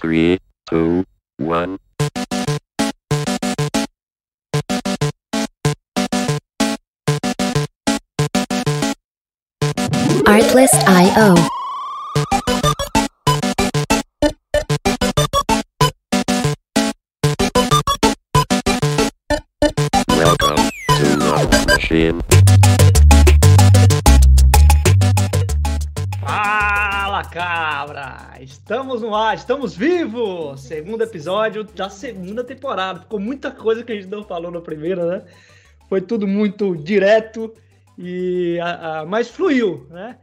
Three, two, one. Artlist.io. Estamos no ar, estamos vivos! Segundo episódio da segunda temporada. Ficou muita coisa que a gente não falou na primeira, né? Foi tudo muito direto e a, a- mas fluiu, né?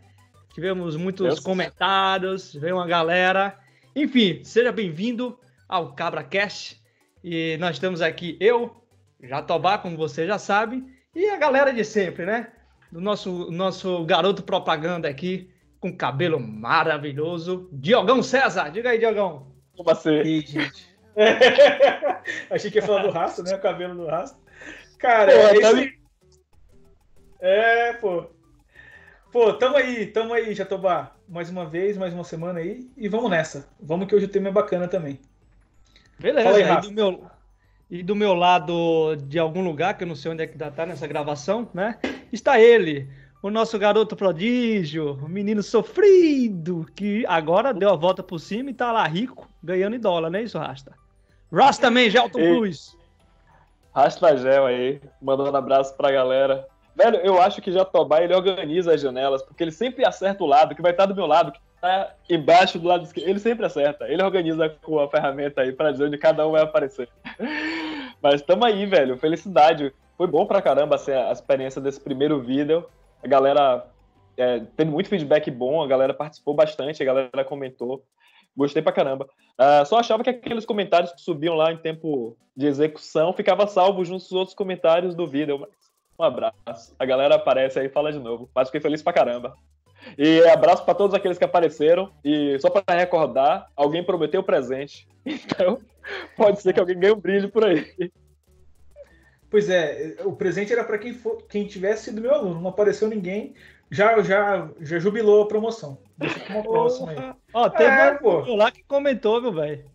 Tivemos muitos Deus. comentários, veio uma galera. Enfim, seja bem-vindo ao Cabra Cast. E nós estamos aqui, eu, Jatobá, como você já sabe, e a galera de sempre, né? Do nosso, nosso garoto propaganda aqui, com cabelo maravilhoso, Diogão César. Diga aí, Diogão. Como assim? Ih, gente. Achei que ia falar do rastro, né? O cabelo do rastro. Cara, Pô, é, tá é, pô. Pô, tamo aí, tamo aí, Jatobá. Mais uma vez, mais uma semana aí. E vamos nessa. Vamos que hoje o tema é bacana também. Beleza, aí, e, do meu, e do meu lado, de algum lugar, que eu não sei onde é que ainda tá nessa gravação, né? Está ele, o nosso garoto prodígio, o menino sofrido, que agora deu a volta por cima e tá lá rico, ganhando em dólar, não é isso, Rasta? Rasta também, Gelton. Cruz. Rasta Gel aí, mandando abraço pra galera. Velho, eu acho que Jatobá ele organiza as janelas, porque ele sempre acerta o lado, que vai estar do meu lado, que tá embaixo do lado esquerdo. Ele sempre acerta. Ele organiza com a ferramenta aí pra dizer onde cada um vai aparecer. Mas tamo aí, velho. Felicidade. Foi bom pra caramba assim, a experiência desse primeiro vídeo. A galera é, teve muito feedback bom, a galera participou bastante, a galera comentou. Gostei pra caramba. Ah, só achava que aqueles comentários que subiam lá em tempo de execução ficava salvo junto aos outros comentários do vídeo. Mas um abraço. A galera aparece aí e fala de novo. Mas fiquei feliz pra caramba. E abraço pra todos aqueles que apareceram. E só pra recordar, alguém prometeu presente. Então, pode ser que alguém ganhe um brinde por aí. Pois é, o presente era pra quem, for, quem tivesse sido meu aluno. Não apareceu ninguém. Já, já, já jubilou a promoção. Deixa pra uma próxima aí. Ó, teve É, um lá que comentou, meu velho.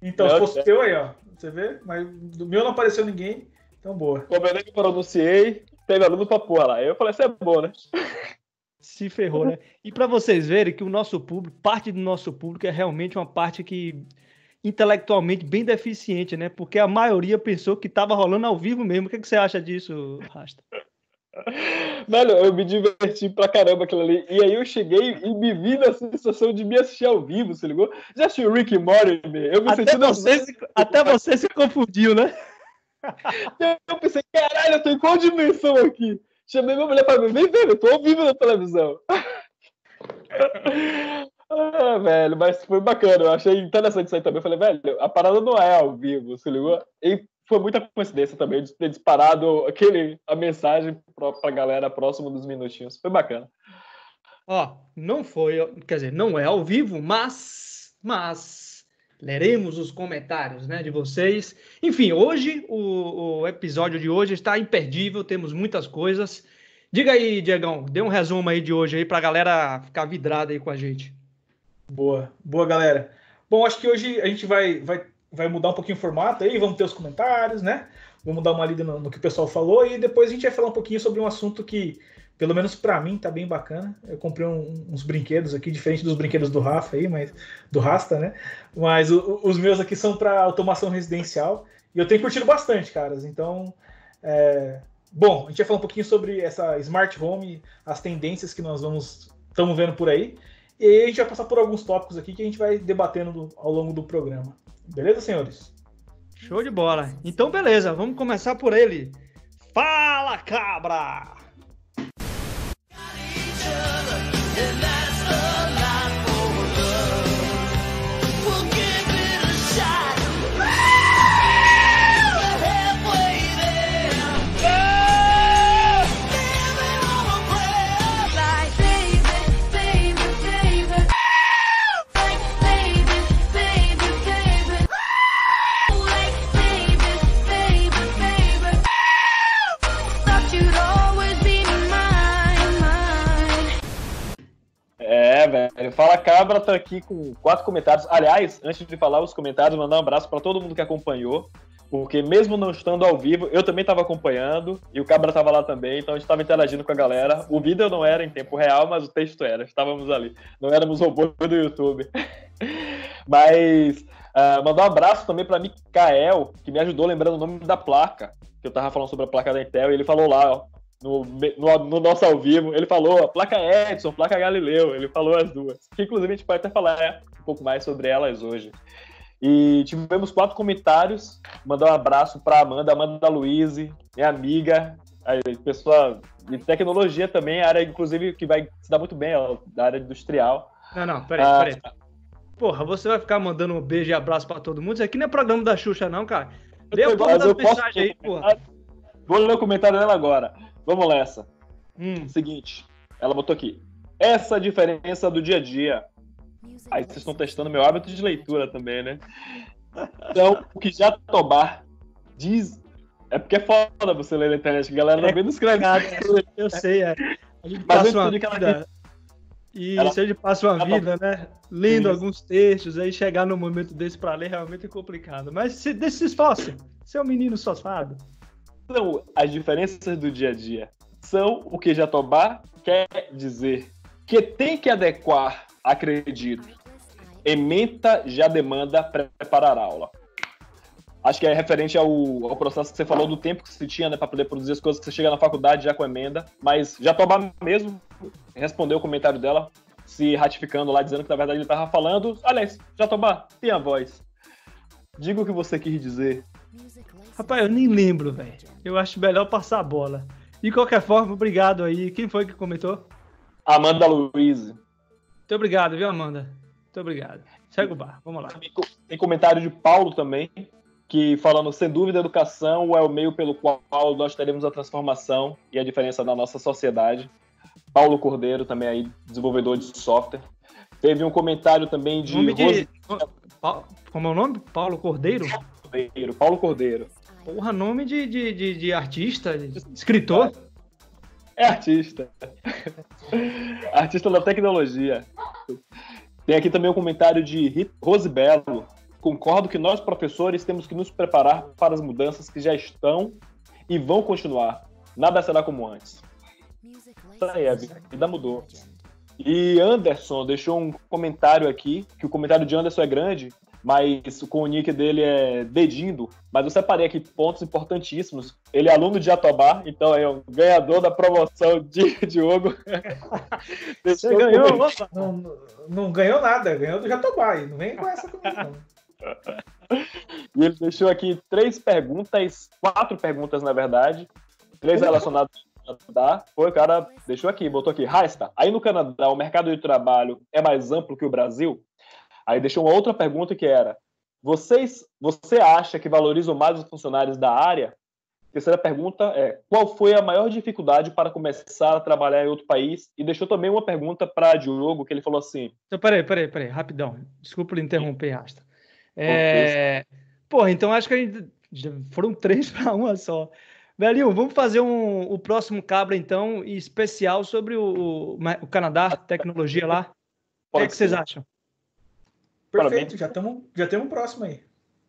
Então, Meu se fosse teu aí, ó. Você vê? Mas do meu não apareceu ninguém. Então, boa. Como eu nem pronunciei, teve aluno pra porra lá. Eu falei, isso é bom, né? Se ferrou, né? E para vocês verem que o nosso público, parte do nosso público é realmente uma parte que intelectualmente bem deficiente, né? Porque a maioria pensou que tava rolando ao vivo mesmo. O que, que você acha disso, Rasta? Velho, eu me diverti pra caramba aquilo ali. E aí eu cheguei e me vi na sensação de me assistir ao vivo, se ligou? Já assistiu Rick e Morty? Eu me Até senti você, se, até você se confundiu, né? Eu pensei, caralho, eu tô em qual dimensão aqui? Chamei minha mulher pra mim, vem ver, eu tô ao vivo na televisão. ah, velho, mas foi bacana, eu achei interessante isso aí também. Eu falei, velho, a parada não é ao vivo, se ligou? E foi muita coincidência também de ter disparado aquele, a mensagem pra, pra galera próximo dos minutinhos. Foi bacana. Ó, não foi, quer dizer, não é ao vivo, mas, mas leremos os comentários, né, de vocês. Enfim, hoje o, o episódio de hoje está imperdível, temos muitas coisas. Diga aí, Diegão, dê um resumo aí de hoje aí pra galera ficar vidrada aí com a gente. Boa, boa, galera. Bom, acho que hoje a gente vai, vai, vai mudar um pouquinho o formato aí, vamos ter os comentários, né? Vamos dar uma lida no, no que o pessoal falou e depois a gente vai falar um pouquinho sobre um assunto que, pelo menos pra mim, tá bem bacana. Eu comprei um- uns brinquedos aqui, diferente dos brinquedos do Rafa aí, mas do Rasta, né? Mas o- os meus aqui são para automação residencial e eu tenho curtido bastante, caras. Então, é, bom, a gente vai falar um pouquinho sobre essa smart home, as tendências que nós vamos estamos vendo por aí. E aí a gente vai passar por alguns tópicos aqui que a gente vai debatendo do- ao longo do programa. Beleza, senhores? Show de bola. Então, beleza, vamos começar por ele. Fala, cabra! Cabra tá aqui com quatro comentários. Aliás, antes de falar os comentários, mandar um abraço para todo mundo que acompanhou. Porque mesmo não estando ao vivo, eu também estava acompanhando e o Cabra estava lá também, então a gente estava interagindo com a galera. O vídeo não era em tempo real, mas o texto era. Estávamos ali. Não éramos robôs do YouTube. mas uh, mandar um abraço também para Mikael, que me ajudou lembrando o nome da placa, que eu estava falando sobre a placa da Intel, e ele falou lá, ó, no, no, no, nosso ao vivo, ele falou a placa Edson, placa Galileu, ele falou as duas. Que inclusive a gente pode até falar um pouco mais sobre elas hoje. E tivemos quatro comentários. Mandar um abraço para Amanda, Amanda Luiz, minha amiga, a pessoa de tecnologia também, área inclusive que vai se dar muito bem, ó, da área industrial. Não, não, peraí, ah, peraí. Porra, você vai ficar mandando um beijo e abraço para todo mundo? Isso aqui não é programa da Xuxa, não, cara. Dê a porra das mensagens aí, porra. Vou ler o comentário dela agora. Vamos nessa. Hum. Seguinte, ela botou aqui. Essa diferença do dia a dia Aí vocês estão testando meu hábito de leitura também, né? Então, o que já Tobar diz. É porque é foda você ler na internet, a galera também não escreve. Eu sei, é. A gente Mas passa uma vida. E ela... se a gente passa uma vida, né? Lendo Isso. alguns textos, aí chegar num momento desse pra ler realmente é complicado. Mas se, se esforce. Você é um menino safado. Então, as diferenças do dia a dia são o que Jatobá quer dizer. Que tem que adequar, acredito, ementa já demanda preparar a aula. Acho que é referente ao, ao, processo que você falou do tempo que você tinha né, para poder produzir as coisas que você chega na faculdade já com emenda. Mas Jatobá mesmo respondeu o comentário dela, se ratificando lá, dizendo que na verdade ele estava falando. Aliás, Jatobá, tem a voz. Diga o que você quis dizer. Rapaz, eu nem lembro, velho. Eu acho melhor passar a bola. De qualquer forma, obrigado aí. Quem foi que comentou? Amanda Luiz. Muito obrigado, viu, Amanda? Muito obrigado. Segue o bar, vamos lá. Tem comentário de Paulo também, que falando, sem dúvida, educação é o meio pelo qual nós teremos a transformação e a diferença da nossa sociedade. Paulo Cordeiro, também aí, desenvolvedor de software. Teve um comentário também de... Nome de... Como é o nome? Paulo Cordeiro? Cordeiro, Paulo Cordeiro. Porra, nome de, de, de, de artista, de escritor. É artista. artista da tecnologia. Tem aqui também um comentário de Rose Belo. Concordo que nós, professores, temos que nos preparar para as mudanças que já estão e vão continuar. Nada será como antes. Isso aí, a vida mudou. E Anderson deixou um comentário aqui, que o comentário de Anderson é grande, mas com o nick dele é Dedindo. Mas eu separei aqui pontos importantíssimos. Ele é aluno de Jatobá, então é o ganhador da promoção de Diogo. Você ganhou, não, não, ganhou nada, ganhou do Jatobá. Não vem com essa comigo, E ele deixou aqui três perguntas, quatro perguntas, na verdade, três relacionadas ao Canadá. Foi, o cara deixou aqui, botou aqui. Raista, aí no Canadá o mercado de trabalho é mais amplo que o Brasil? Aí deixou uma outra pergunta que era: vocês, você acha que valorizam mais os funcionários da área? Terceira pergunta é: qual foi a maior dificuldade para começar a trabalhar em outro país? E deixou também uma pergunta para Diogo, que ele falou assim: então, peraí, peraí, peraí, rapidão. Desculpa interromper, Rasta. É... Porra, então acho que a gente... foram três para uma só. Velhinho, vamos fazer um, o próximo cabra, então, especial sobre o, o, Canadá, tecnologia lá. O que, é que vocês acham? Perfeito, já, tamo, já temos um próximo aí.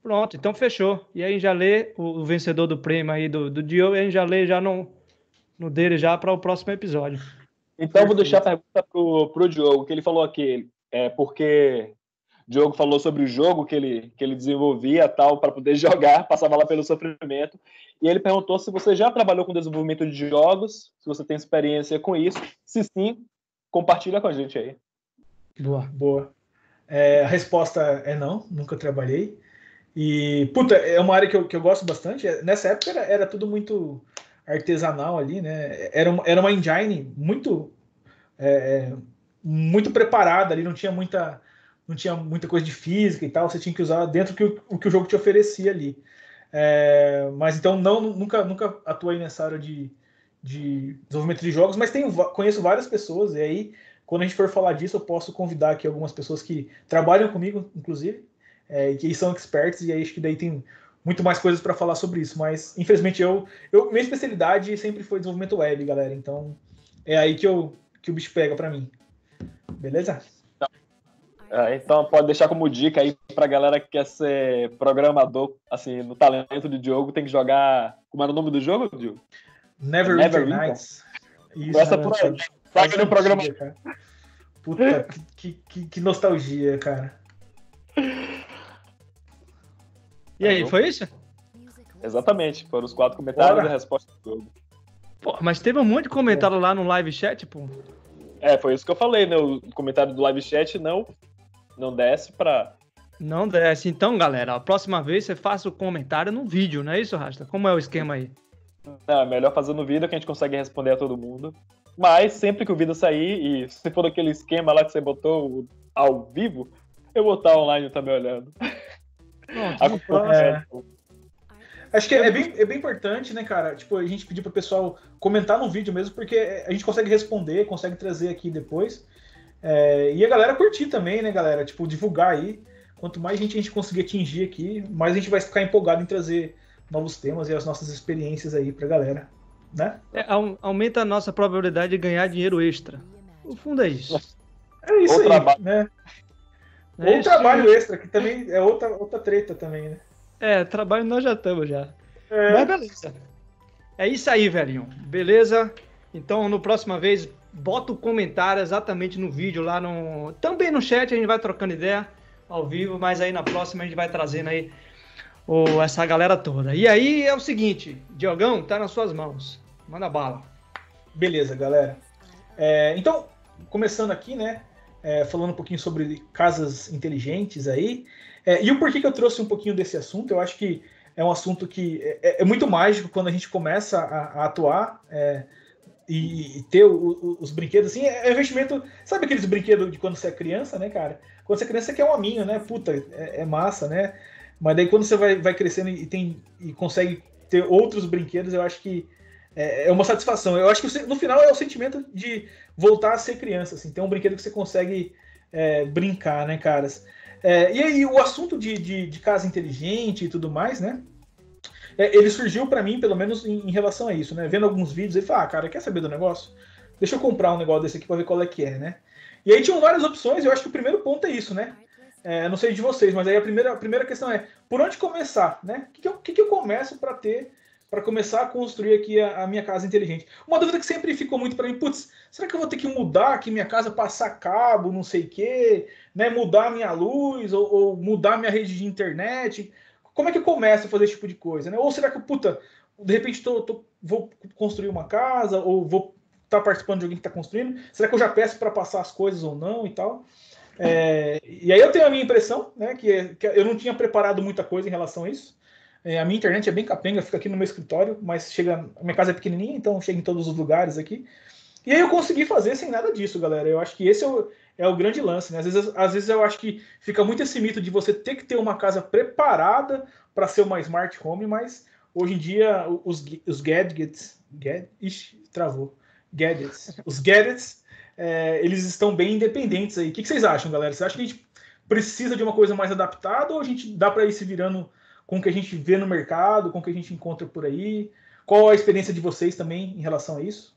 Pronto, então fechou. E aí já lê o, o vencedor do prêmio aí do, do Diogo, e a gente já lê já no, no dele já para o próximo episódio. Então Perfeito. vou deixar a pergunta pro, pro Diogo, que ele falou aqui, é porque o Diogo falou sobre o jogo que ele, que ele desenvolvia tal para poder jogar, passava lá pelo sofrimento. E ele perguntou se você já trabalhou com desenvolvimento de jogos, se você tem experiência com isso. Se sim, compartilha com a gente aí. Boa, boa. É, a resposta é não, nunca trabalhei. E, puta, é uma área que eu, que eu gosto bastante. É, nessa época era, era tudo muito artesanal ali, né? Era uma, era uma engine muito é, é, muito preparada ali, não tinha muita não tinha muita coisa de física e tal, você tinha que usar dentro que o, que o jogo te oferecia ali. É, mas então não nunca nunca atuei nessa área de, de desenvolvimento de jogos, mas tenho, conheço várias pessoas e aí quando a gente for falar disso, eu posso convidar aqui algumas pessoas que trabalham comigo, inclusive, é, que são experts, e aí acho que daí tem muito mais coisas para falar sobre isso. Mas, infelizmente, eu, eu minha especialidade sempre foi desenvolvimento web, galera. Então, é aí que, eu, que o bicho pega para mim. Beleza? É, então pode deixar como dica aí pra galera que quer ser programador, assim, no talento de Diogo, tem que jogar. Como era o nome do jogo, Diogo? Never, Never Winter. Nights. Isso, Começa por aí. Sabe faz no programa. cara. Puta, que, que, que nostalgia, cara. E aí, foi isso? Exatamente, foram os quatro comentários Bora. e a resposta do jogo. Pô, mas teve um monte de comentário lá no live chat, pô. É, foi isso que eu falei, né? O comentário do live chat não, não desce pra. Não desce. Então, galera, a próxima vez você faça o comentário no vídeo, não é isso, Rasta? Como é o esquema aí? Não, é melhor fazer no vídeo que a gente consegue responder a todo mundo. Mas sempre que o vídeo sair, e se for daquele esquema lá que você botou ao vivo, eu vou estar online também olhando. No culpa próximo. É. Acho que é, é bem, é bem importante, né, cara? Tipo, a gente pedir pro pessoal comentar no vídeo mesmo, porque a gente consegue responder, consegue trazer aqui depois. É, e a galera curtir também, né, galera? Tipo, divulgar aí. Quanto mais gente a gente conseguir atingir aqui, mais a gente vai ficar empolgado em trazer novos temas e as nossas experiências aí pra galera, né? É, au- aumenta a nossa probabilidade de ganhar dinheiro extra. No fundo é isso. É isso Ou aí, trabalho. né? É Ou isso. trabalho extra, que também é outra, outra treta também, né? É, trabalho nós já estamos já. É, Mas beleza. É isso aí, velhinho. Beleza? Então, no próxima vez, bota o comentário exatamente no vídeo lá no. Também no chat, a gente vai trocando ideia ao vivo, mas aí na próxima a gente vai trazendo aí o... essa galera toda. E aí é o seguinte, Diogão, tá nas suas mãos. Manda bala. Beleza, galera. É, então, começando aqui, né? é, falando um pouquinho sobre casas inteligentes aí. É, e o porquê que eu trouxe um pouquinho desse assunto, eu acho que é um assunto que é, é muito mágico quando a gente começa a, a atuar é, e, e ter o- o- os brinquedos. Assim, é, é investimento. Sabe aqueles brinquedos de quando você é criança, né, cara? Quando você é criança, você quer um aminho, né? Puta, é, é massa, né? Mas daí quando você vai, vai crescendo e, tem, e consegue ter outros brinquedos, eu acho que é, é uma satisfação. Eu acho que no final é o sentimento de voltar a ser criança, assim, ter um brinquedo que você consegue é, brincar, né, caras? É, e aí, o assunto de, de, de casa inteligente e tudo mais, né? é, ele surgiu pra mim, pelo menos em, em relação a isso, né? Vendo alguns vídeos, ele falou, ah, cara, quer saber do negócio? Deixa eu comprar um negócio desse aqui pra ver qual é que é, né? E aí tinham várias opções, eu acho que o primeiro ponto é isso, né? É, não sei de vocês, mas aí a primeira, a primeira questão é por onde começar, né? O que, que, eu, que que eu começo para ter, para começar a construir aqui a, a minha casa inteligente? Uma dúvida que sempre ficou muito para mim, putz, será que eu vou ter que mudar aqui minha casa, passar cabo, não sei o quê, né? Mudar minha luz ou, ou mudar minha rede de internet? Como é que eu começo a fazer esse tipo de coisa, né? Ou será que, puta, de repente tô, tô- vou construir uma casa ou vou estar participando de alguém que está construindo? Será que eu já peço para passar as coisas ou não e tal? É, e aí eu tenho a minha impressão, né, que, que eu não tinha preparado muita coisa em relação a isso. É, a minha internet é bem capenga, fica aqui no meu escritório, mas chega, a minha casa é pequenininha, então chega em todos os lugares aqui. E aí eu consegui fazer sem nada disso, galera. Eu acho que esse é o, é o grande lance, né? Às vezes, às vezes eu acho que fica muito esse mito de você ter que ter uma casa preparada para ser uma smart home, mas hoje em dia os, os gadgets, gad, ixi, travou, gadgets, os gadgets é, eles estão bem independentes aí. O que, que vocês acham, galera? Vocês acham que a gente precisa de uma coisa mais adaptada ou a gente dá para ir se virando com o que a gente vê no mercado, com o que a gente encontra por aí? Qual a experiência de vocês também em relação a isso?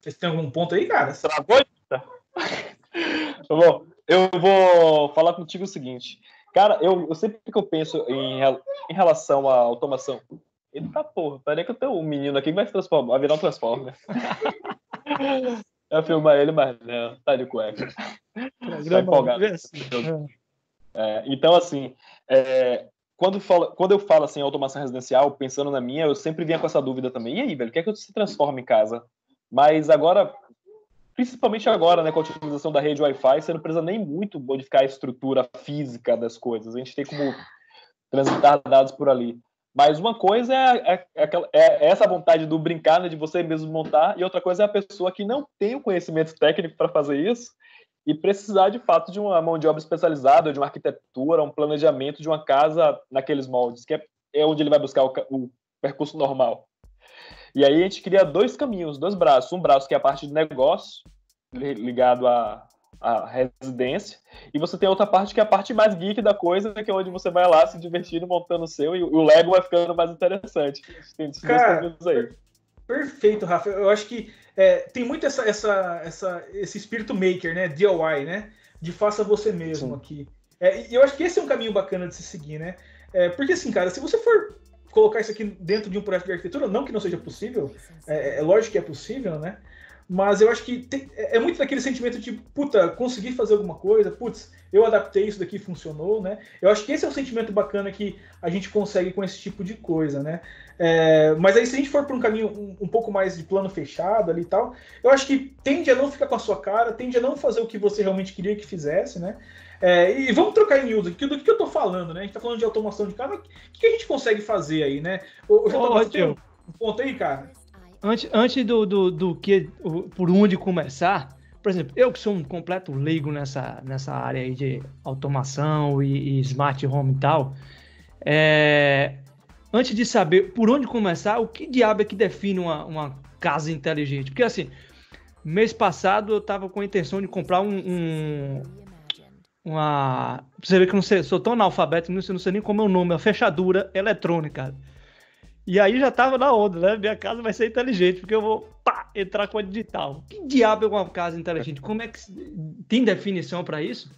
Vocês têm algum ponto aí, cara? Travou? Tá. Bom, eu vou falar contigo o seguinte. Cara, eu, eu sempre que eu penso em, em relação à automação. Eita porra, peraí que eu tenho um menino aqui que vai se transformar, vai virar um Transformer. eu filmar ele, mas não, tá de cueca. Tá empolgado. Assim. É, então, assim, é, quando, fala, quando eu falo assim, automação residencial, pensando na minha, eu sempre vinha com essa dúvida também. E aí, velho, o que é que se transforma em casa? Mas agora, principalmente agora, né, com a utilização da rede Wi-Fi, você não precisa nem muito modificar a estrutura física das coisas. A gente tem como transitar dados por ali. Mas uma coisa é, é- é aquela- é essa vontade do brincar, né, de você mesmo montar, e outra coisa é a pessoa que não tem o conhecimento técnico para fazer isso e precisar de fato de uma mão de obra especializada, de uma arquitetura, um planejamento de uma casa naqueles moldes, que é, é onde ele vai buscar o, o percurso normal. E aí a gente cria dois caminhos, dois braços. Um braço que é a parte de negócio, li- ligado à, à residência, e você tem outra parte que é a parte mais geek da coisa, que é onde você vai lá se divertindo, montando o seu, e o Lego vai ficando mais interessante. Tem esses dois Cara, caminhos aí. Perfeito, Rafa. Eu acho que é, tem muito essa, essa, essa, esse espírito maker, né? DIY, né? De faça você mesmo Sim. aqui. É, e eu acho que esse é um caminho bacana de se seguir, né? É, porque assim, cara, se você for colocar isso aqui dentro de um projeto de arquitetura, não que não seja possível, é, é lógico que é possível, né? Mas eu acho que tem- é é muito daquele sentimento de, puta, consegui fazer alguma coisa, putz, eu adaptei isso daqui funcionou, né? Eu acho que esse é o sentimento bacana que a gente consegue com esse tipo de coisa, né? É, mas aí se a gente for para um caminho um, um pouco mais de plano fechado ali e tal, eu acho que tende a não ficar com a sua cara, tende a não fazer o que você realmente queria que fizesse, né? É, e vamos trocar em miúdos aqui do que eu tô falando, né? A gente tá falando de automação de casa, mas o que, que a gente consegue fazer aí, né? O, o JP, Ô, um, ponto aí, cara? Antes, antes do, do, do que, por onde começar, por exemplo, eu que sou um completo leigo nessa, nessa área aí de automação e, e smart home e tal, é, antes de saber por onde começar, o que diabo é que define uma, uma casa inteligente? Porque assim, mês passado eu tava com a intenção de comprar um, um- uma. Você vê que eu não sei, sou tão analfabeto, não sei, não sei nem como é o nome, uma fechadura eletrônica. E aí já tava na onda, né? Minha casa vai ser inteligente, porque eu vou pá, entrar com a digital. Que diabo é uma casa inteligente? Como é que. Tem definição para isso?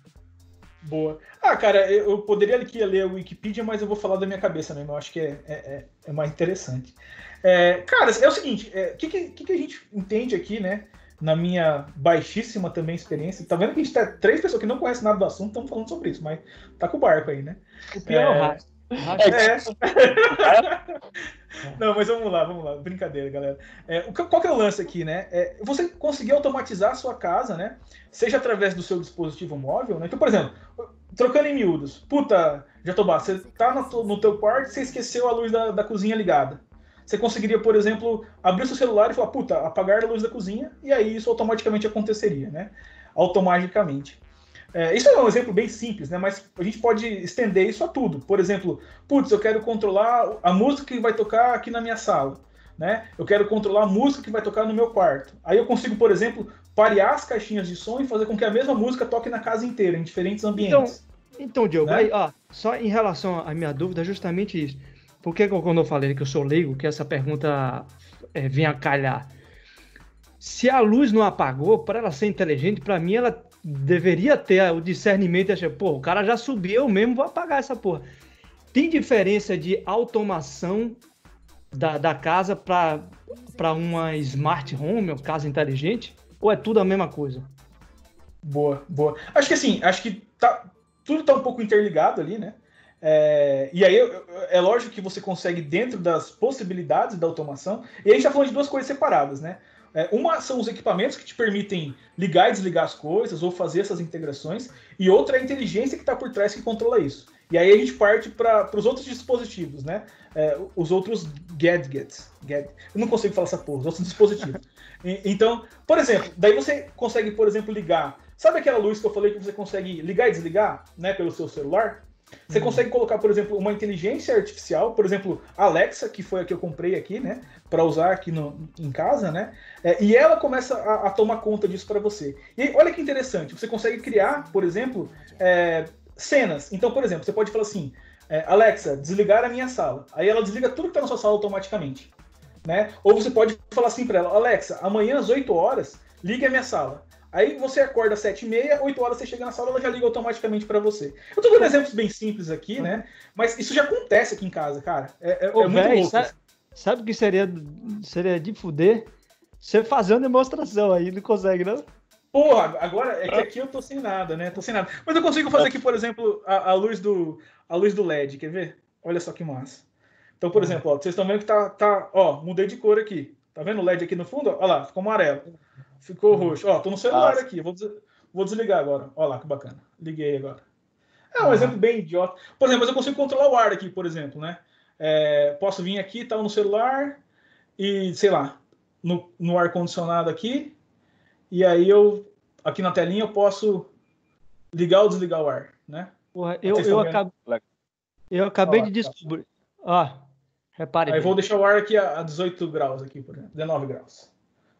Boa. Ah, cara, eu poderia aqui ler a Wikipedia, mas eu vou falar da minha cabeça mesmo. Eu acho que é, é, é- é mais interessante. É, cara, é o seguinte: o que, que, que que a gente entende aqui, né? Na minha baixíssima também experiência. Tá vendo que a gente tá três pessoas que não conhecem nada do assunto, estamos falando sobre isso, mas tá com o barco aí, né? O pior é o É. rastro. É. Não, mas vamos lá, vamos lá. Brincadeira, galera. É, qual que é o lance aqui, né? É, você conseguir automatizar a sua casa, né? Seja através do seu dispositivo móvel, né? Então, por exemplo, trocando em miúdos. Puta, Jatobá, você tá no, no teu quarto e você esqueceu a luz da, da cozinha ligada. Você conseguiria, por exemplo, abrir o seu celular e falar, puta, apagar a luz da cozinha, e aí isso automaticamente aconteceria, né? Automaticamente. É, isso é um exemplo bem simples, né? Mas a gente pode estender isso a tudo. Por exemplo, putz, eu quero controlar a música que vai tocar aqui na minha sala, né? Eu quero controlar a música que vai tocar no meu quarto. Aí eu consigo, por exemplo, parear as caixinhas de som e fazer com que a mesma música toque na casa inteira, em diferentes ambientes. Então, Diogo, Né? aí, ó, só em relação à minha dúvida, é justamente isso. Por que quando eu falei que eu sou leigo, que essa pergunta é, vinha a calhar? Se a luz não apagou, para ela ser inteligente, para mim ela deveria ter o discernimento e achar, pô, o cara já subiu, eu mesmo vou apagar essa porra. Tem diferença de automação da, da casa para uma smart home, uma casa inteligente? Ou é tudo a mesma coisa? Boa, boa. Acho que assim, acho que tá, tudo tá um pouco interligado ali, né? É, e aí é lógico que você consegue, dentro das possibilidades da automação, e a gente tá falando de duas coisas separadas, né? É, uma são os equipamentos que te permitem ligar e desligar as coisas ou fazer essas integrações, e outra é a inteligência que está por trás que controla isso. E aí a gente parte para os outros dispositivos, né? É, os outros gadgets. Gad... Eu não consigo falar essa porra, os outros dispositivos. E- então, por exemplo, daí você consegue, por exemplo, ligar. Sabe aquela luz que eu falei que você consegue ligar e desligar, né, pelo seu celular? Você consegue colocar, por exemplo, uma inteligência artificial, por exemplo, Alexa, que foi a que eu comprei aqui, né, para usar aqui no, em casa, né? É, e ela começa a, a tomar conta disso para você. E olha que interessante, você consegue criar, por exemplo, é, cenas. Então, por exemplo, você pode falar assim: é, Alexa, desligar a minha sala. Aí ela desliga tudo que está na sua sala automaticamente. Né? Ou você pode falar assim para ela: Alexa, amanhã às 8 horas, ligue a minha sala. Aí você acorda às 7 e meia, 8 horas você chega na sala, ela já liga automaticamente para você. Eu tô dando exemplos bem simples aqui, né? Mas isso já acontece aqui em casa, cara. É, é, Ô, é muito véi, louco. sabe, sabe o que seria, seria de fuder? Você fazer uma demonstração aí, não consegue, não? Porra, agora é que aqui eu tô sem nada, né? Tô sem nada. Mas eu consigo fazer aqui, por exemplo, a, a luz, do, a luz do LED, quer ver? Olha só que massa. Então, por exemplo, ó, vocês estão vendo que tá, tá. Ó, mudei de cor aqui. Tá vendo o LED aqui no fundo? Olha lá, ficou amarelo. Ficou roxo. Ó, tô no celular Nossa. aqui. Vou, des- vou desligar agora. Olha lá, que bacana. Liguei agora. É um Ah. exemplo bem idiota. Por exemplo, mas eu consigo controlar o ar aqui, por exemplo, né? É, posso vir aqui, tal, no celular e, sei lá, no, no ar-condicionado aqui. E aí eu, aqui na telinha, eu posso ligar ou desligar o ar, né? Porra, eu, eu, acabei, eu acabei Ó, de tá. descobrir. Ó, repare. Aí bem. vou deixar o ar aqui a, a 18 graus aqui, por exemplo. 19 graus.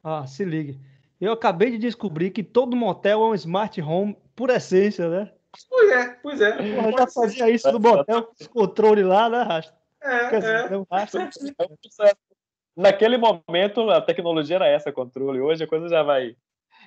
Ó, se ligue. Eu acabei de descobrir que todo motel é um smart home por essência, né? Pois é, pois é. Porra, já fazia isso no motel com os controles lá, né, Rasta? É, Quer dizer, é. Rasta. Naquele momento a tecnologia era essa, controle. Hoje a coisa já vai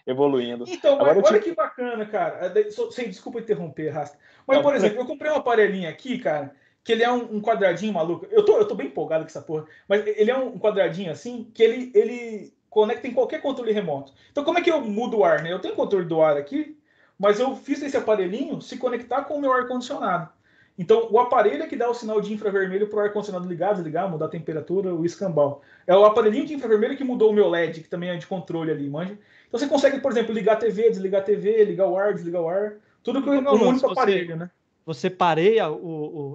evoluindo. Então, mas Agora olha te- que bacana, cara. É, Sem desculpa interromper, Rasta. Mas, Não, por exemplo, eu comprei um aparelhinho aqui, cara, que ele é um, um quadradinho maluco. Eu tô, eu tô bem empolgado com essa porra. Mas ele é um quadradinho assim que ele, ele conecta em qualquer controle remoto. Então, como é que eu mudo o ar, né? Eu tenho controle do ar aqui, mas eu fiz esse aparelhinho se conectar com o meu ar-condicionado. Então, o aparelho é que dá o sinal de infravermelho para o ar-condicionado ligar, desligar, mudar a temperatura, o escambau. É o aparelhinho de infravermelho que mudou o meu LED, que também é de controle ali, manja? Então você consegue, por exemplo, ligar a TV, desligar a TV, ligar o ar, desligar o ar. Tudo com um não, único aparelho, né? Você pareia o,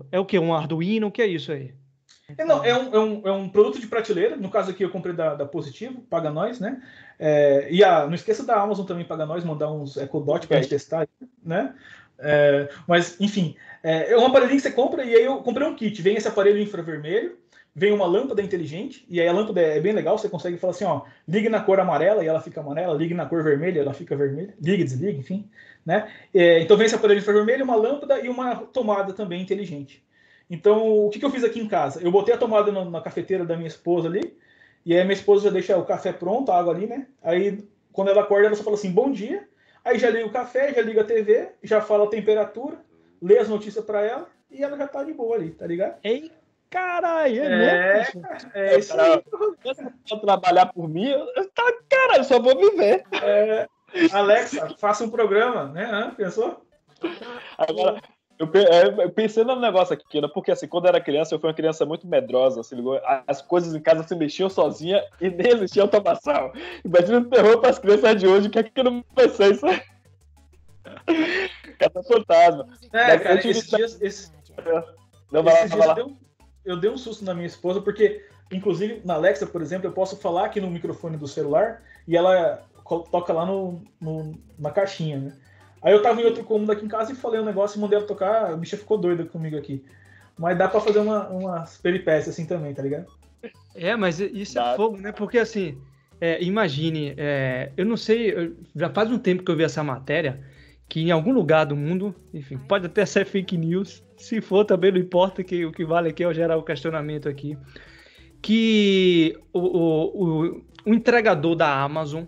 o- É o que? Um Arduino? O que é isso aí? É, não, é, um, é, um, é um produto de prateleira. No caso aqui eu comprei da, da Positivo, paga nós, né? É, e a, não esqueça da Amazon também paga nós, mandar uns EcoDot Ok. gente testar, né? É, mas, enfim, é, é um aparelhinho que você compra e aí eu comprei um kit. Vem esse aparelho infravermelho, vem uma lâmpada inteligente, e aí a lâmpada é bem legal, você consegue falar assim, ó, ligue na cor amarela e ela fica amarela, ligue na cor vermelha e ela fica vermelha, ligue, desligue, enfim, né? É, então vem esse aparelho infravermelho, uma lâmpada e uma tomada também inteligente. Então, o que, que eu fiz aqui em casa? Eu botei a tomada na, na cafeteira da minha esposa ali, e aí minha esposa já deixa o café pronto, a água ali, né? Aí, quando ela acorda, ela só fala assim, bom dia. Aí já liga o café, já liga a TV, já fala a temperatura, lê as notícias para ela, e ela já tá de boa ali, tá ligado? Ei, caralho! É, É, mesmo? É isso aí. Se eu trabalhar por mim, eu, tá, cara, eu só vou viver. É, Alexa, faça um programa, né? Hã? Pensou? Agora, eu, é, eu pensei no negócio aqui, né? Porque assim, quando eu era criança, eu fui uma criança muito medrosa, se ligou? As coisas em casa se mexiam sozinha e nem existia automação. Imagina o terror para as crianças de hoje, o que é que eu não pensei isso aí? Caça fantasma. É, Mas cara, esses dias, esse- Não, vai lá, esses dias vai eu lá. dei, um, eu dei um susto na minha esposa, porque, inclusive, na Alexa, por exemplo, eu posso falar aqui no microfone do celular e ela toca lá no, no- na caixinha, né? Aí eu tava em outro cômodo aqui em casa e falei um negócio e mandei ela tocar, a bicha ficou doida comigo aqui. Mas dá pra fazer uma, umas peripécias assim também, tá ligado? É, mas isso Dá. é fogo, né? Porque assim, é, imagine, é, eu não sei, já faz um tempo que eu vi essa matéria, que em algum lugar do mundo, enfim, pode até ser fake news, se for também não importa, que o que vale aqui é eu gerar o questionamento aqui, que o, o, o, o entregador da Amazon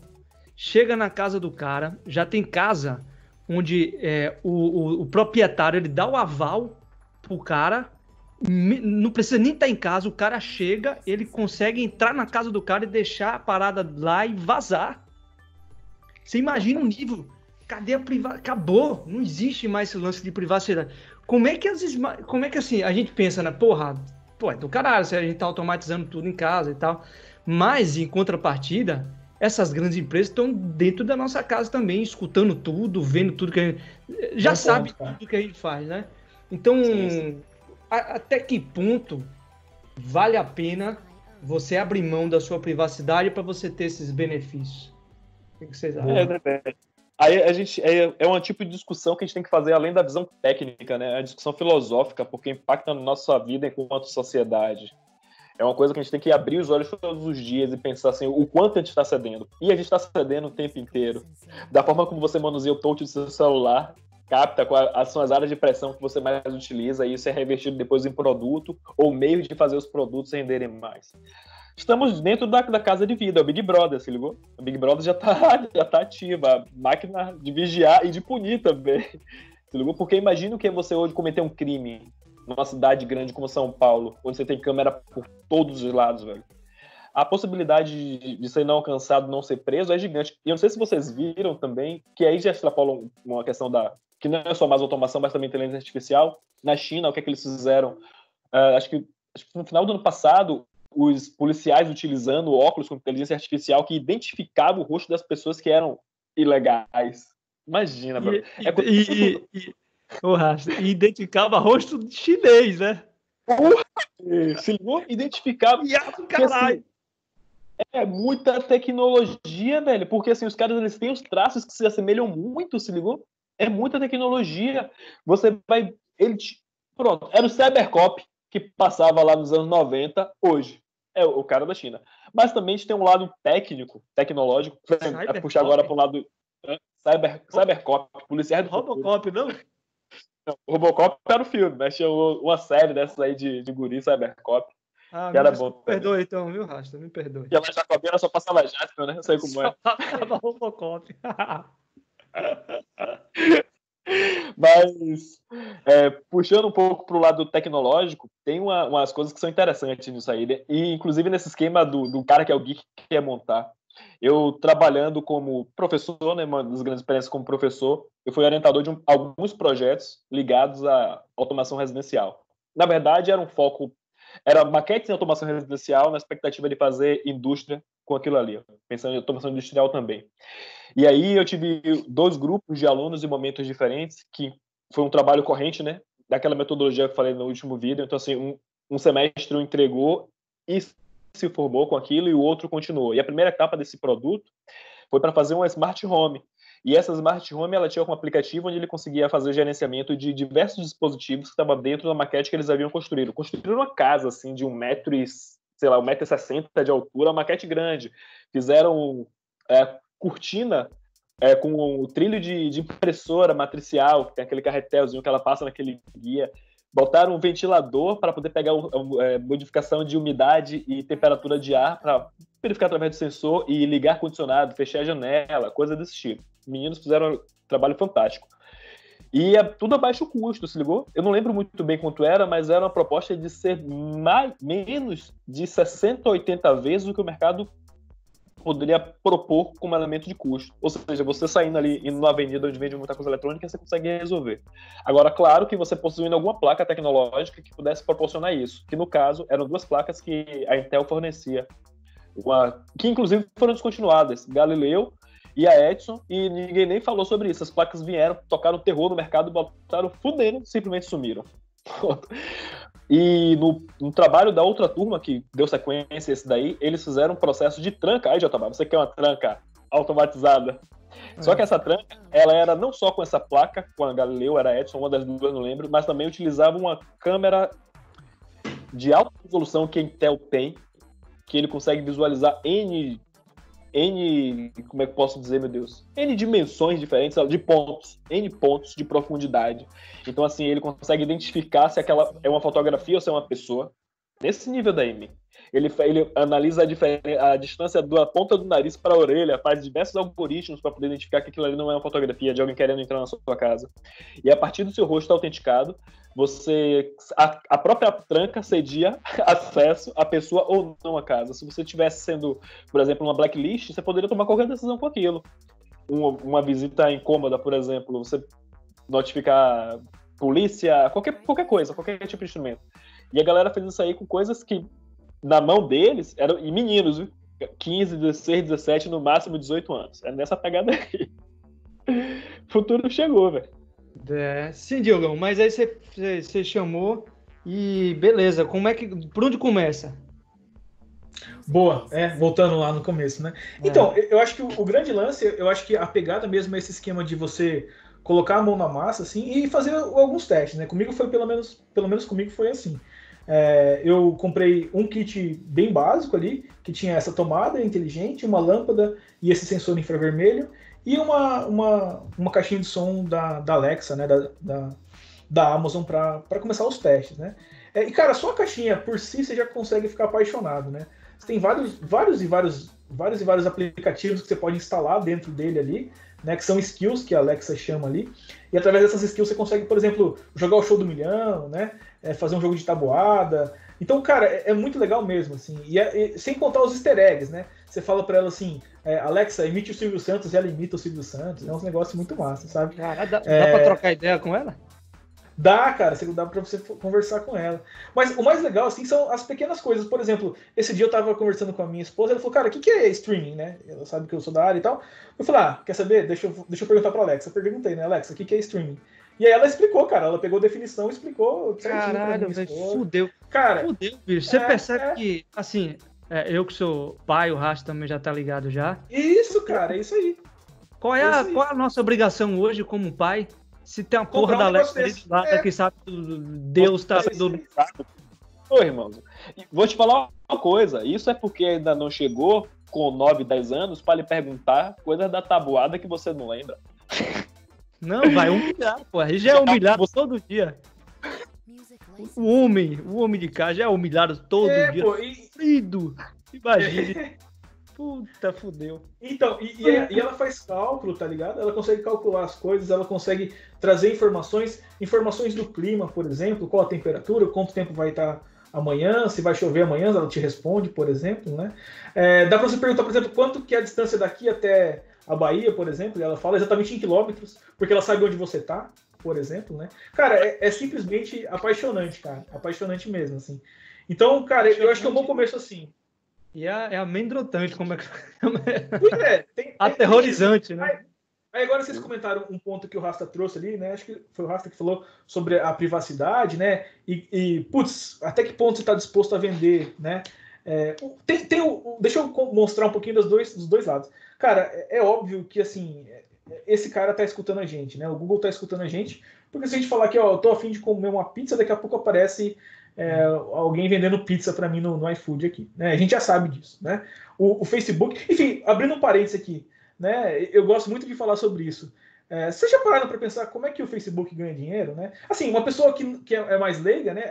chega na casa do cara, já tem casa onde é, o, o, o proprietário ele dá o aval pro cara não precisa nem estar em casa, o cara chega, ele consegue entrar na casa do cara e deixar a parada lá e vazar. Você imagina o nível. Cadê a privacidade? Acabou. Não existe mais esse lance de privacidade. Como é que as como é que assim, a gente pensa, né? Porra, pô, é do caralho, se a gente tá automatizando tudo em casa e tal. Mas em contrapartida, essas grandes empresas estão dentro da nossa casa também, escutando tudo, vendo tudo que a gente já Bom sabe ponto, cara. tudo que a gente faz, né? Então, Sim, sim. a- até que ponto vale a pena você abrir mão da sua privacidade para você ter esses benefícios? O que vocês acham? É, né? Aí a gente é, é um tipo de discussão que a gente tem que fazer além da visão técnica, né? É a discussão filosófica, porque impacta na nossa vida enquanto sociedade. É uma coisa que a gente tem que abrir os olhos todos os dias e pensar assim, o quanto a gente está cedendo. E a gente está cedendo o tempo inteiro. Da forma como você manuseia o touch do seu celular, capta quais são as áreas de pressão que você mais utiliza e isso é revertido depois em produto ou meio de fazer os produtos renderem mais. Estamos dentro da, da casa de vida, é o Big Brother, se ligou? O Big Brother já tá, já tá ativa, a máquina de vigiar e de punir também. Se ligou? Porque imagina que é você hoje cometer um crime numa cidade grande como São Paulo, onde você tem câmera por todos os lados, velho. A possibilidade de, de ser não alcançado, não ser preso é gigante. E eu não sei se vocês viram também, que aí já extrapolam uma questão da. que não é só mais automação, mas também inteligência artificial. Na China, o que é que eles fizeram? Ah, acho, que, acho que no final do ano passado, os policiais utilizando óculos com inteligência artificial que identificava o rosto das pessoas que eram ilegais. Imagina, mano. E, É e, e, e, Rasta, e identificava rosto de chinês, né? Se ligou? Identificava. Porque, assim, caralho. é muita tecnologia, velho. Porque assim, os caras eles têm os traços que se assemelham muito, se ligou? É muita tecnologia. Você vai. Ele te- Pronto, era o Cybercop que passava lá nos anos 90, hoje. É o o cara da China. Mas também a gente tem um lado técnico, tecnológico. Pra Cybercop? puxar agora para o lado. é, Cyber, Cybercop, policiais do futuro. Robocop, não? Não, o Robocop era o filme, mas tinha uma série dessas aí de, de guri Cybercop. Ah, Que era me bom. perdoe então, viu, Rasta? Me perdoe. E ela já cabia, só passava Jasper, né? Eu sei como é. Tava Robocop. Mas, é, puxando um pouco para o lado tecnológico, tem uma- umas coisas que são interessantes nisso aí. né? E, inclusive, nesse esquema do, do cara que é o geek que quer montar. Eu, trabalhando como professor, né, uma das grandes experiências como professor, eu fui orientador de um- alguns projetos ligados à automação residencial. Na verdade, era um foco, era maquetes em automação residencial na expectativa de fazer indústria com aquilo ali, pensando em automação industrial também. E aí eu tive dois grupos de alunos em momentos diferentes, que foi um trabalho corrente, né? Daquela metodologia que eu falei no último vídeo. Então, assim, um, um semestre entregou e se formou com aquilo e o outro continuou. E a primeira etapa desse produto foi para fazer uma smart home. E essa smart home ela tinha um aplicativo onde ele conseguia fazer gerenciamento de diversos dispositivos que estavam dentro da maquete que eles haviam construído. Construíram uma casa assim de um metro e sei lá, um metro e sessenta de altura, uma maquete grande. Fizeram é, cortina é, com o trilho de, de impressora matricial, que tem aquele carretelzinho que ela passa naquele guia. Botaram um ventilador para poder pegar o, é, modificação de umidade e temperatura de ar para verificar através do sensor e ligar ar-condicionado, fechar a janela, coisa desse tipo. Os meninos fizeram um trabalho fantástico. E é tudo a baixo custo, se ligou? Eu não lembro muito bem quanto era, mas era uma proposta de ser mais, menos de 60, 80 vezes o que o mercado poderia propor como elemento de custo. Ou seja, você saindo ali, indo numa avenida onde vende muita coisa eletrônica, você consegue resolver. Agora, claro que você possuindo alguma placa tecnológica que pudesse proporcionar isso, que no caso eram duas placas que a Intel fornecia, uma, que inclusive foram descontinuadas, Galileu e a Edson, e ninguém nem falou sobre isso. As placas vieram, tocaram terror no mercado, botaram fudendo, simplesmente sumiram. E no, no, trabalho da outra turma, que deu sequência esse daí, eles fizeram um processo de tranca. Aí, Jotobá, você quer uma tranca automatizada. É. Só que essa tranca, ela era não só com essa placa, com a Galileu, era a Edson, uma das duas, não lembro, mas também utilizava uma câmera de alta resolução que a Intel tem, que ele consegue visualizar N N, como é que posso dizer, meu Deus? N dimensões diferentes, de pontos, N pontos de profundidade. Então, assim, ele consegue identificar se aquela é uma fotografia ou se é uma pessoa. Nesse nível da M. Ele, ele analisa a, a distância da ponta do nariz para a orelha, faz diversos algoritmos para poder identificar que aquilo ali não é uma fotografia de alguém querendo entrar na sua casa. E a partir do seu rosto autenticado, você a, a, própria tranca cedia acesso à pessoa ou não à casa. Se você tivesse sendo, por exemplo, uma blacklist, você poderia tomar qualquer decisão com aquilo. Uma, uma visita incômoda, por exemplo, você notificar polícia, qualquer, qualquer coisa, qualquer tipo de instrumento. E a galera fez isso aí com coisas que, na mão deles, eram e meninos, viu? 15, 16, 17, no máximo 18 anos. É nessa pegada aí. O futuro chegou, velho. É, sim, Diogão, mas aí você, chamou e beleza, como é que. Por onde começa? Boa, é, voltando lá no começo, né? É. Então, eu acho que o, o, grande lance, eu acho que a pegada mesmo é esse esquema de você colocar a mão na massa, assim, e fazer alguns testes, né? Comigo foi pelo menos, pelo menos comigo foi assim. É, eu comprei um kit bem básico ali, que tinha essa tomada inteligente, uma lâmpada e esse sensor infravermelho, e uma, uma, uma caixinha de som da, da Alexa, né, da, da, da Amazon para começar os testes, né? É, e cara, só a caixinha por si você já consegue ficar apaixonado, né? Você tem vários, vários e vários, vários e vários aplicativos que você pode instalar dentro dele ali, né? Que são skills que a Alexa chama ali. E através dessas skills você consegue, por exemplo, jogar o show do milhão, né? É, fazer um jogo de tabuada. Então, cara, é, é muito legal mesmo, assim. E, é, sem contar os easter eggs, né? Você fala para ela assim, é, Alexa, imite o Silvio Santos e ela imita o Silvio Santos. É um negócio muito massa, sabe? Dá, é... dá pra trocar ideia com ela? Dá, cara, dá pra você conversar com ela. Mas o mais legal, assim, são as pequenas coisas. Por exemplo, esse dia eu tava conversando com a minha esposa, ela falou, cara, o que, que é streaming, né? Ela sabe que eu sou da área e tal. Eu falei, ah, quer saber? Deixa eu, deixa eu perguntar pra Alexa. Eu perguntei, né, Alexa, o que, que é streaming? E aí ela explicou, cara. Ela pegou a definição e explicou Caralho, velho, fudeu. Cara, fudeu, bicho. Você é, percebe é... que, assim, é, eu que sou pai, o Rastro também já tá ligado já. Isso, cara, é isso aí. Qual é, a, qual é a nossa obrigação hoje como pai? Se tem uma porra da Alexa lado é. que sabe que Deus tá do... Ô, irmãos, vou te falar uma coisa. Isso é porque ainda não chegou com 9, 10 anos para lhe perguntar coisas da tabuada que você não lembra. Não, vai humilhar, pô. Aí já é humilhar você... todo dia. o homem, o homem de casa já é humilhado todo É, dia. pô, e. Imagina. Puta, fudeu. Então, e, e- e ela faz cálculo, tá ligado? Ela consegue calcular as coisas, ela consegue trazer informações, informações do clima, por exemplo, qual a temperatura, quanto tempo vai estar amanhã, se vai chover amanhã, ela te responde, por exemplo, né? É, dá pra você perguntar, por exemplo, quanto que é a distância daqui até a Bahia, por exemplo, e ela fala exatamente em quilômetros, porque ela sabe onde você tá, por exemplo, né? Cara, é, é simplesmente apaixonante, cara. Apaixonante mesmo, assim. Então, cara, eu acho que é um bom começo assim. E é, é amedrontante, como é que. Pois é, tem- tem- Aterrorizante, né? Aí agora vocês comentaram um ponto que o Rasta trouxe ali, né? Acho que foi o Rasta que falou sobre a privacidade, né? E, e, putz, até que ponto você está disposto a vender, né? É, tem, tem o, deixa eu mostrar um pouquinho dos dois, dos dois lados. Cara, é, é óbvio que assim, é- esse cara tá escutando a gente, né? O Google tá escutando a gente, porque se a gente falar que, ó, eu tô afim de comer uma pizza, daqui a pouco aparece é, alguém vendendo pizza para mim no, no iFood aqui, né? A gente já sabe disso, né? O, o Facebook, enfim, abrindo um parênteses aqui, né? Eu gosto muito de falar sobre isso. É, vocês já pararam para pensar como é que o Facebook ganha dinheiro, né? Assim, uma pessoa que, que é mais leiga, né?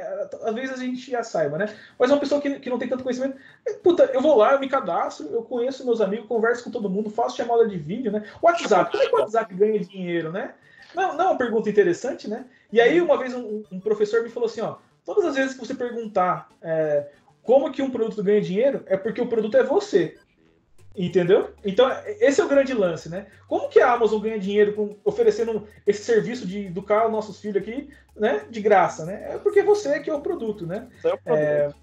Às vezes a gente já saiba, né? Mas uma pessoa que, que não tem tanto conhecimento, é, puta, eu vou lá, eu me cadastro, eu conheço meus amigos, converso com todo mundo, faço chamada de vídeo, né? WhatsApp, como é que o WhatsApp ganha dinheiro, né? Não, não é uma pergunta interessante, né? E aí, uma vez, um, um professor me falou assim, ó, todas as vezes que você perguntar é, como que um produto ganha dinheiro, é porque o produto é você. Entendeu? Então, esse é o grande lance, né? Como que a Amazon ganha dinheiro com, oferecendo esse serviço de educar os nossos filhos aqui, né? De graça, né? É porque você que é o produto, né? Isso é o problema.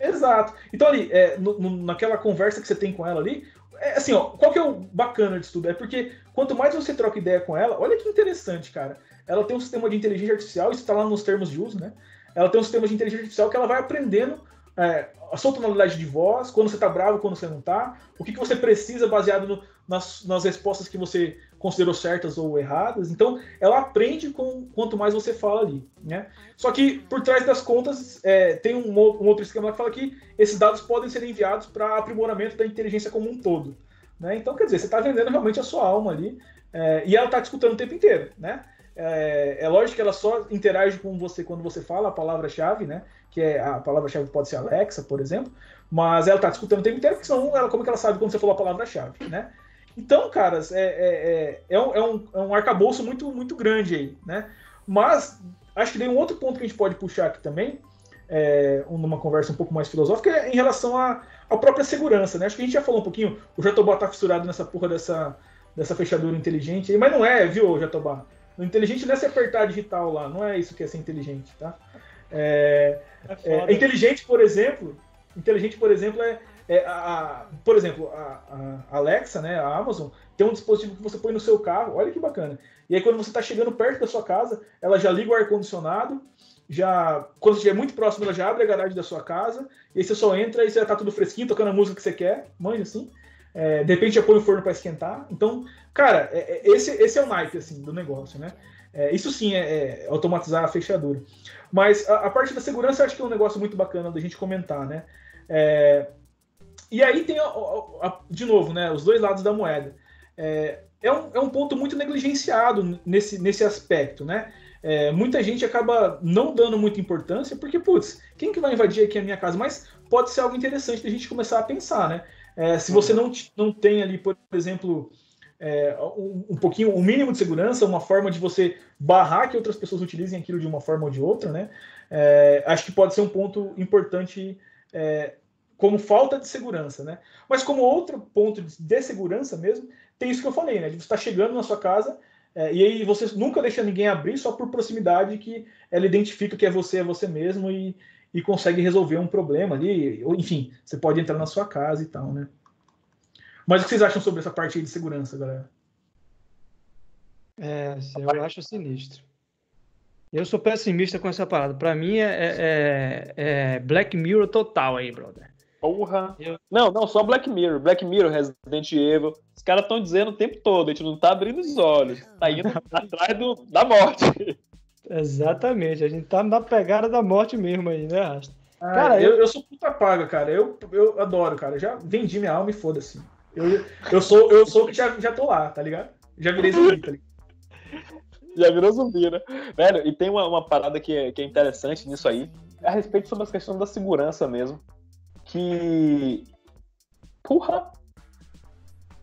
É, exato. Então, ali, é, no- no- naquela conversa que você tem com ela ali, é, assim, ó, qual que é o bacana disso tudo? É porque quanto mais você troca ideia com ela, olha que interessante, cara. Ela tem um sistema de inteligência artificial, isso está lá nos termos de uso, né? Ela tem um sistema de inteligência artificial que ela vai aprendendo é, a sua tonalidade de voz, quando você está bravo, quando você não está, o que, que você precisa baseado no- nas, nas respostas que você considerou certas ou erradas. Então, ela aprende com quanto mais você fala ali, né? Só que por trás das contas é, tem um, um outro esquema que fala que esses dados podem ser enviados para aprimoramento da inteligência como um todo. Né? Então, quer dizer, você está vendendo realmente a sua alma ali é, e ela está te escutando o tempo inteiro. Né? É, é lógico que ela só interage com você quando você fala a palavra-chave, né? que é a palavra-chave pode ser Alexa, por exemplo, mas ela está te escutando o tempo inteiro, porque senão ela, como que ela sabe quando você falou a palavra-chave? Né? Então, caras, é, é, é, é um, é, um, é um arcabouço muito, muito grande aí. Né? Mas acho que tem um outro ponto que a gente pode puxar aqui também, é, numa conversa um pouco mais filosófica, é em relação à, à própria segurança, né? Acho que a gente já falou um pouquinho, o Jatobá tá fissurado nessa porra dessa, dessa fechadura inteligente, aí, mas não é, viu, Jatobá? O inteligente não é se apertar digital lá, não é isso que é ser inteligente, tá? É, É é, inteligente, por exemplo, inteligente, por exemplo, é, é a, a- por exemplo, a, a Alexa, né, a Amazon, tem um dispositivo que você põe no seu carro, olha que bacana. E aí quando você está chegando perto da sua casa, ela já liga o ar condicionado, já quando estiver muito próximo, ela já abre a garagem da sua casa, e aí você só entra e você já tá tudo fresquinho, tocando a música que você quer, manja assim. É, de repente já põe o forno para esquentar. Então, cara, é- é- esse, esse é o naipe assim, do negócio, né? É, isso sim é, é automatizar a fechadura. Mas a, a parte da segurança eu acho que é um negócio muito bacana da gente comentar, né? É, e aí tem, a- a- de novo, né, os dois lados da moeda. É, é, um, é um ponto muito negligenciado nesse, nesse aspecto, né? É, muita gente acaba não dando muita importância, porque, putz, quem que vai invadir aqui a minha casa? Mas pode ser algo interessante da gente começar a pensar, né? É, se você não, t- não tem ali, por exemplo, é, um, um pouquinho, um mínimo de segurança, uma forma de você barrar que outras pessoas utilizem aquilo de uma forma ou de outra, né? É, acho que pode ser um ponto importante é, como falta de segurança, né? Mas como outro ponto de, de segurança mesmo, tem isso que eu falei, né? De você estar chegando na sua casa é, e aí você nunca deixa ninguém abrir só por proximidade que ela identifica que é você, é você mesmo e, e consegue resolver um problema ali. Ou, enfim, você pode entrar na sua casa e tal, né? Mas o que vocês acham sobre essa parte aí de segurança, galera? É, eu acho sinistro. Eu sou pessimista com essa parada. Pra mim é, é- é Black Mirror total aí, brother. Porra. Eu- Não, não, só Black Mirror. Black Mirror, Resident Evil. Os caras estão dizendo o tempo todo, a gente não tá abrindo os olhos. Tá indo atrás do, da morte. Exatamente, a gente tá na pegada da morte mesmo aí, né, Rasta? Cara, Cara, eu, eu sou puta paga, cara. Eu, eu adoro, cara. Eu já vendi minha alma e foda-se. Eu, eu sou eu sou que já, já tô lá, tá ligado? Já virei zumbi, tá ligado? Já virou zumbi, né? Velho, e tem uma, uma parada que é, que é interessante nisso aí, a respeito sobre as questões da segurança mesmo. Que. Porra!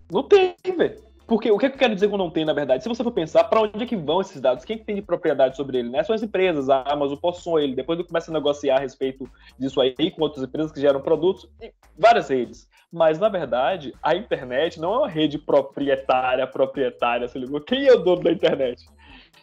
Não tem, velho. Porque o que, é que eu quero dizer com não tem, na verdade? Se você for pensar, para onde é que vão esses dados? Quem é que tem de propriedade sobre ele? Né? São as empresas, a Amazon possui ele. Depois começa a negociar a respeito disso aí com outras empresas que geram produtos e várias redes. Mas, na verdade, a internet não é uma rede proprietária, proprietária, se ligou? Quem é o dono da internet?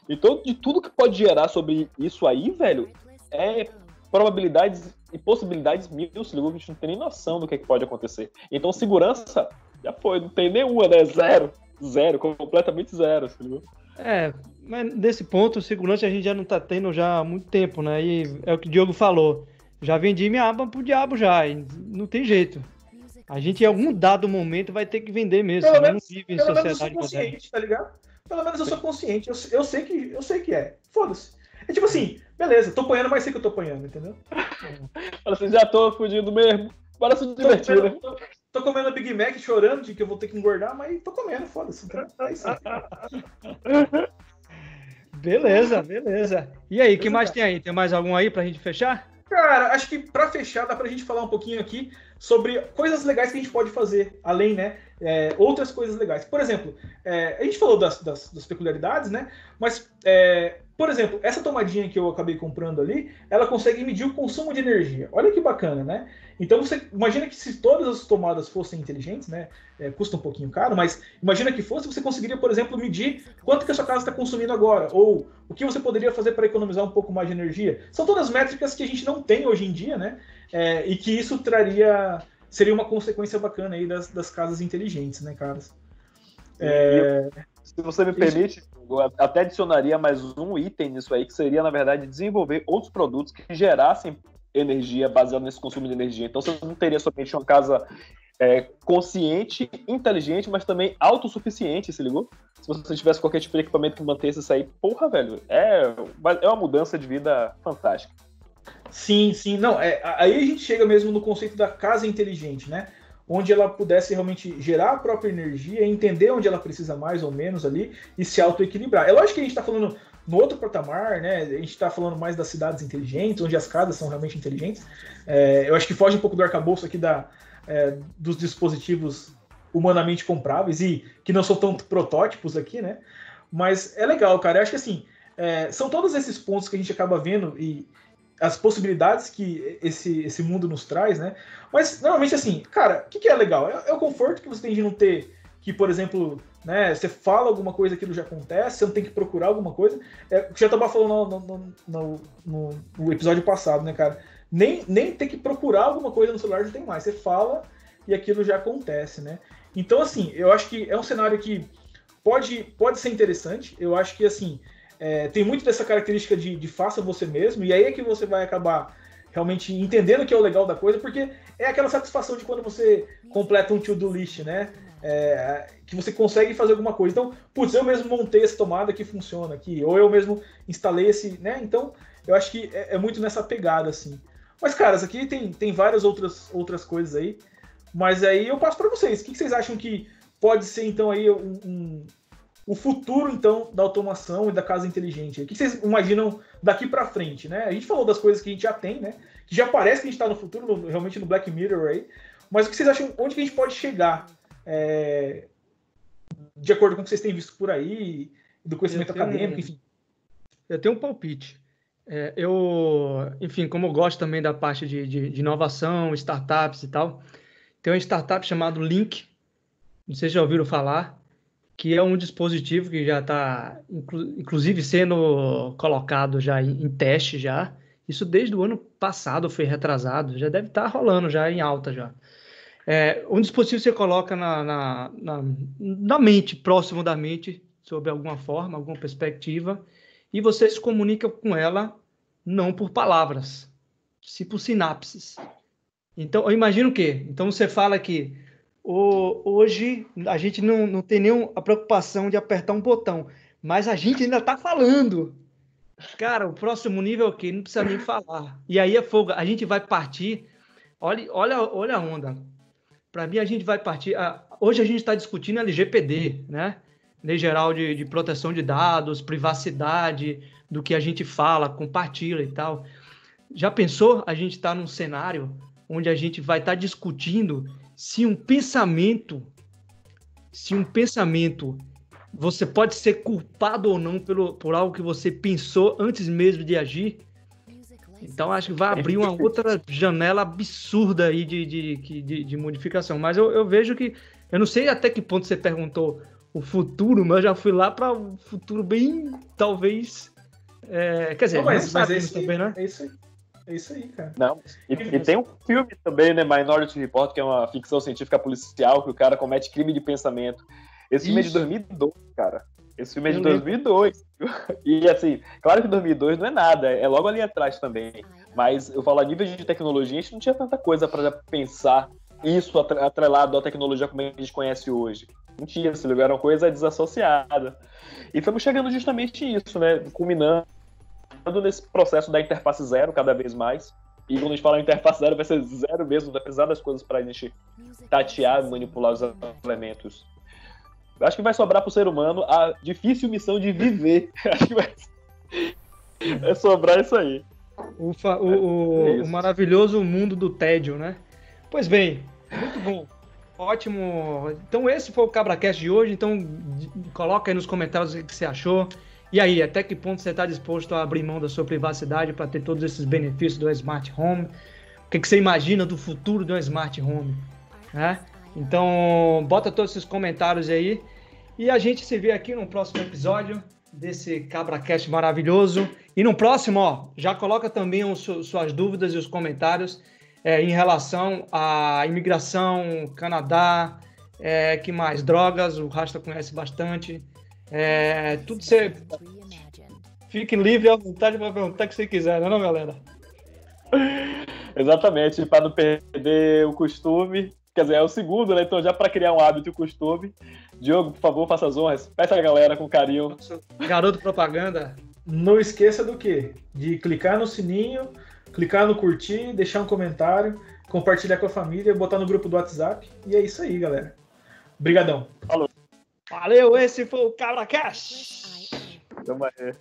Então, de tudo que pode gerar sobre isso aí, velho, é probabilidades e possibilidades mil, se ligou? A gente não tem nem noção do que, é que pode acontecer. Então, segurança já foi, não tem nenhuma, né? Zero. Zero, completamente zero, se ligou? É, mas nesse ponto, segurança a gente já não tá tendo já há muito tempo, né? E é o que o Diogo falou. Já vendi minha aba pro diabo já, não tem jeito. A gente em algum dado momento vai ter que vender mesmo. Pelo menos, não vive em pelo sociedade menos eu sou consciente, tá ligado? Pelo menos eu sou consciente. Eu, eu sei que eu sei que é. Foda-se. É tipo assim, beleza, tô apanhando, mas sei que eu tô apanhando, entendeu? Fala assim, já tô fugindo mesmo. Bora se divertir, tô, né? Tô, tô, comendo Big Mac chorando de que eu vou ter que engordar, mas tô comendo, foda-se. É beleza, beleza. E aí, o que mais tem aí? Tem mais algum aí pra gente fechar? Cara, acho que para fechar, dá pra gente falar um pouquinho aqui sobre coisas legais que a gente pode fazer, além, né? É, outras coisas legais. Por exemplo, é, a gente falou das, das, das peculiaridades, né? Mas é, por exemplo, essa tomadinha que eu acabei comprando ali, ela consegue medir o consumo de energia. Olha que bacana, né? Então você imagina que se todas as tomadas fossem inteligentes, né? É, custa um pouquinho caro, mas imagina que fosse, você conseguiria, por exemplo, medir quanto que a sua casa está consumindo agora, ou o que você poderia fazer para economizar um pouco mais de energia. São todas métricas que a gente não tem hoje em dia, né? É, e que isso traria seria uma consequência bacana aí das, das casas inteligentes, né, caras? É... Se você me permite, eu até adicionaria mais um item nisso aí, que seria, na verdade, desenvolver outros produtos que gerassem energia baseada nesse consumo de energia. Então você não teria somente uma casa é, consciente, inteligente, mas também autossuficiente, se ligou? Se você tivesse qualquer tipo de equipamento que mantesse isso aí, porra, velho, é, é uma mudança de vida fantástica. Sim, sim. Não, é, aí a gente chega mesmo no conceito da casa inteligente, né? Onde ela pudesse realmente gerar a própria energia, entender onde ela precisa mais ou menos ali e se auto-equilibrar. É lógico que a gente está falando no outro patamar, né? A gente está falando mais das cidades inteligentes, onde as casas são realmente inteligentes. É, eu acho que foge um pouco do arcabouço aqui da, é, dos dispositivos humanamente compráveis e que não são tanto protótipos aqui, né? Mas é legal, cara. Eu acho que assim, é, são todos esses pontos que a gente acaba vendo e as possibilidades que esse, esse mundo nos traz, né? Mas, normalmente, assim, cara, o que, que, é legal? É, é, o conforto que você tem de não ter que, por exemplo, né, você fala alguma coisa, aquilo já acontece, você não tem que procurar alguma coisa. É, já estava falando no, no, no, no, episódio passado, né, cara? Nem, nem ter que procurar alguma coisa no celular já tem mais. Você fala e aquilo já acontece, né? Então, assim, eu acho que é um cenário que pode, pode ser interessante. Eu acho que, assim, é, tem muito dessa característica de, de, faça você mesmo, e aí é que você vai acabar realmente entendendo que é o legal da coisa, porque é aquela satisfação de quando você completa um to-do list, né? É, que você consegue fazer alguma coisa. Então, putz, eu mesmo montei essa tomada que funciona aqui, ou eu mesmo instalei esse, né? Então, eu acho que é, é muito nessa pegada, assim. Mas, caras, aqui tem, tem várias outras, outras coisas aí, mas aí eu passo para vocês. O que, que vocês acham que pode ser, então, aí um, um o futuro, então, da automação e da casa inteligente. O que vocês imaginam daqui para frente, né? A gente falou das coisas que a gente já tem, né? Que já parece que a gente está no futuro, no, realmente no Black Mirror aí. Mas o que vocês acham, onde que a gente pode chegar? É, de acordo com o que vocês têm visto por aí, do conhecimento acadêmico, enfim. Eu tenho um palpite. É, eu, enfim, como eu gosto também da parte de, de, de inovação, startups e tal, tem uma startup chamada Link, não sei se já ouviram falar, que é um dispositivo que já está, inclu inclusive, sendo colocado já em, em, teste já. Isso desde o ano passado foi retrasado, já deve estar tá rolando já em alta já. É, um dispositivo você coloca na, na, na, na mente, próximo da mente, sob alguma forma, alguma perspectiva, e você se comunica com ela não por palavras, sim por sinapses. Então, eu imagino o quê? Então você fala que hoje a gente não, não tem nem a preocupação de apertar um botão, mas a gente ainda está falando. Cara, o próximo nível é o quê? Não precisa nem falar. E aí é fogo. A gente vai partir. Olha, olha, olha a onda. Para mim, a gente vai partir. Hoje a gente está discutindo LGPD, né? lei geral de, de proteção de dados, privacidade, do que a gente fala, compartilha e tal. Já pensou a gente estar tá num cenário onde a gente vai estar tá discutindo se um pensamento, se um pensamento você pode ser culpado ou não pelo, por algo que você pensou antes mesmo de agir? Então acho que vai abrir uma outra janela absurda aí de, de, de, de modificação. Mas eu, eu, vejo que. Eu não sei até que ponto você perguntou o futuro, mas eu já fui lá para um futuro bem, talvez. É, quer dizer, não, mas, mas é isso também, né? É isso aí. É isso aí, cara. Não, e, e, tem um filme também, né? Minority Report, que é uma ficção científica policial, que o cara comete crime de pensamento. Esse filme é de 2002, cara. Esse filme é de 2002. E assim, claro que 2002 não é nada, é logo ali atrás também. Mas eu falo a nível de tecnologia, a gente não tinha tanta coisa para pensar isso atrelado à tecnologia como a gente conhece hoje. Não tinha, lugar era uma coisa desassociada. E estamos chegando justamente isso, né? Culminando nesse processo da interface zero cada vez mais. E quando a gente fala interface zero, vai ser zero mesmo, vai precisar das coisas para a gente tatear e manipular os elementos. Acho que vai sobrar para o ser humano a difícil missão de viver. Acho que vai, vai sobrar isso aí. O, o, o, é o, maravilhoso mundo do tédio, né? Pois bem, muito bom. Ótimo. Então esse foi o CabraCast de hoje. Então coloca aí nos comentários o que você achou. E aí, até que ponto você está disposto a abrir mão da sua privacidade para ter todos esses benefícios do Smart Home? O que, que você imagina do futuro do Smart Home? Né? Então, bota todos esses comentários aí. E a gente se vê aqui no próximo episódio desse CabraCast maravilhoso. E no próximo, ó, já coloca também os, suas dúvidas e os comentários é, em relação à imigração, Canadá, é, que mais? Drogas, o Rasta conhece bastante. É, tudo você. Fique livre à vontade para perguntar o que você quiser, não é, não, galera? Exatamente, para não perder o costume, Quer dizer, é o segundo, né? Então, já para criar um hábito e um costume. Diogo, por favor, faça as honras. Peça a galera com carinho. Garoto propaganda. Não esqueça do quê? De clicar no sininho, clicar no curtir, deixar um comentário, compartilhar com a família, botar no grupo do WhatsApp. E é isso aí, galera. Obrigadão. Falou. Valeu, esse foi o Cabra Cash. Tamo aí.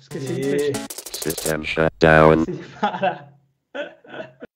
Esqueci e... de fechar. System shut down. Esqueci de.